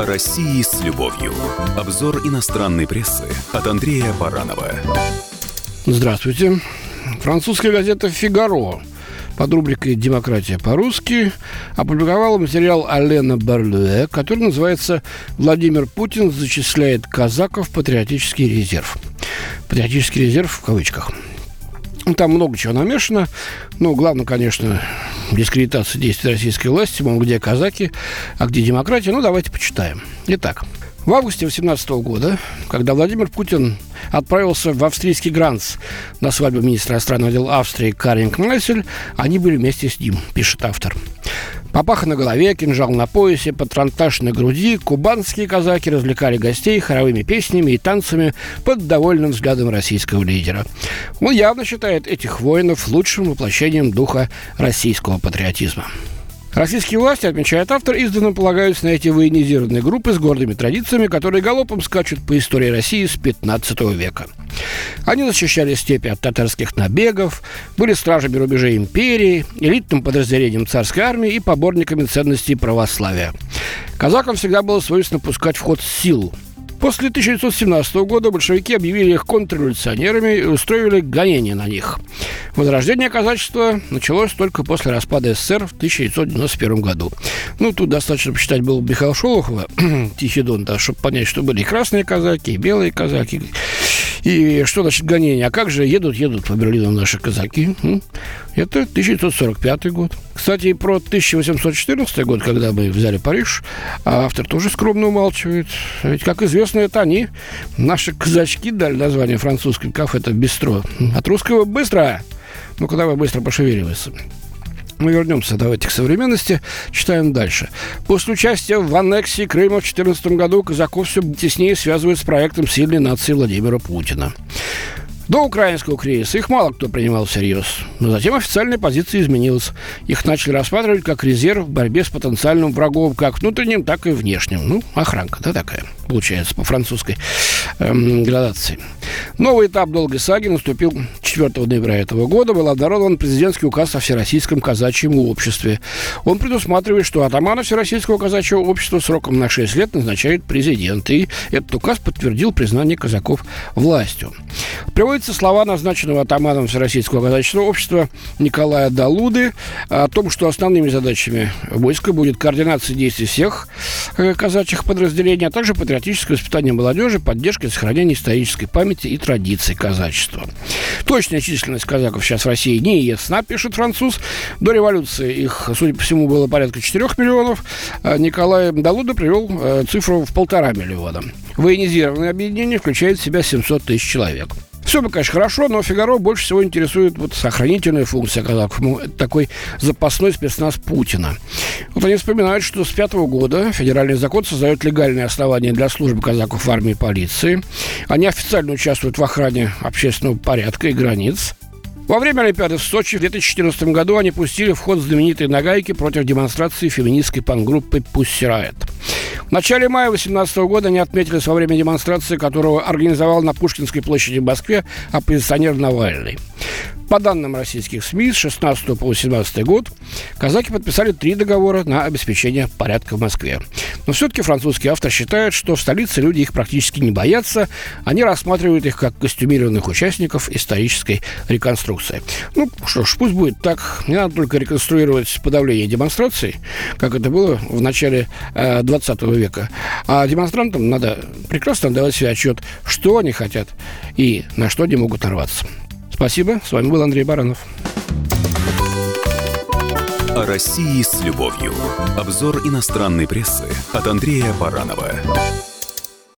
О России с любовью. Обзор иностранной прессы от Андрея Баранова. Здравствуйте. Французская газета «Фигаро» под рубрикой «Демократия по-русски» опубликовала материал Алена Барлюэ, который называется «Владимир Путин зачисляет казаков в патриотический резерв». Патриотический резерв в кавычках. Там много чего намешано. Ну, главное, конечно, дискредитация действий российской власти, мол, где казаки, а где демократия. Ну, давайте почитаем. Итак, в августе 2018 года, когда Владимир Путин отправился в австрийский Гранц на свадьбу министра иностранных дел Австрии Каринг Майсель, они были вместе с ним, пишет автор. Папаха на голове, кинжал на поясе, патронтаж на груди, кубанские казаки развлекали гостей хоровыми песнями и танцами под довольным взглядом российского лидера. Он явно считает этих воинов лучшим воплощением духа российского патриотизма. Российские власти, отмечает автор, издавна полагаются на эти военизированные группы с гордыми традициями, которые галопом скачут по истории России с 15 века. Они защищали степи от татарских набегов, были стражами рубежей империи, элитным подразделением царской армии и поборниками ценностей православия. Казакам всегда было свойственно пускать в ход силу, После 1917 года большевики объявили их контрреволюционерами и устроили гонение на них. Возрождение казачества началось только после распада СССР в 1991 году. Ну, тут достаточно почитать было Михаила Шолохова, Тихий Дон, да, чтобы понять, что были и красные казаки, и белые казаки, и что значит гонение? А как же едут, едут по Берлину наши казаки? Это 1945 год. Кстати, про 1814 год, когда мы взяли Париж, а автор тоже скромно умалчивает. Ведь, как известно, это они, наши казачки, дали название французским кафе, это бистро. От русского «быстро». Ну, когда вы быстро пошевеливается. Мы вернемся, давайте, к современности. Читаем дальше. После участия в аннексии Крыма в 2014 году казаков все теснее связывают с проектом сильной нации Владимира Путина. До украинского кризиса их мало кто принимал всерьез. Но затем официальная позиция изменилась. Их начали рассматривать как резерв в борьбе с потенциальным врагом, как внутренним, так и внешним. Ну, охранка, да, такая, получается, по французской эм, градации. Новый этап долгой саги наступил 4 ноября этого года. Был обнародован президентский указ о Всероссийском казачьем обществе. Он предусматривает, что атамана Всероссийского казачьего общества сроком на 6 лет назначает президент. И этот указ подтвердил признание казаков властью. Приводятся слова назначенного атаманом Всероссийского казачьего общества Николая Далуды о том, что основными задачами войска будет координация действий всех э, казачьих подразделений, а также патриотическое воспитание молодежи, поддержка и сохранение исторической памяти и традиций казачества. Точная численность казаков сейчас в России не ясна, пишет француз. До революции их, судя по всему, было порядка 4 миллионов. А Николай Далуда привел э, цифру в полтора миллиона. Военизированное объединение включает в себя 700 тысяч человек. Все бы, конечно, хорошо, но Фигаро больше всего интересует вот сохранительная функция это такой запасной спецназ Путина. Вот они вспоминают, что с пятого года федеральный закон создает легальные основания для службы казаков в армии и полиции. Они официально участвуют в охране общественного порядка и границ. Во время Олимпиады в Сочи в 2014 году они пустили в ход знаменитые нагайки против демонстрации феминистской пангруппы «Пусть Riot». В начале мая 2018 года они отметились во время демонстрации, которую организовал на Пушкинской площади в Москве оппозиционер Навальный. По данным российских СМИ, с 16 по 18 год казаки подписали три договора на обеспечение порядка в Москве. Но все-таки французский автор считает, что в столице люди их практически не боятся, они рассматривают их как костюмированных участников исторической реконструкции. Ну, что ж, пусть будет так. Не надо только реконструировать подавление демонстраций, как это было в начале э, 20 века. А демонстрантам надо прекрасно давать себе отчет, что они хотят и на что они могут нарваться. Спасибо. С вами был Андрей Баранов. О России с любовью. Обзор иностранной прессы от Андрея Баранова.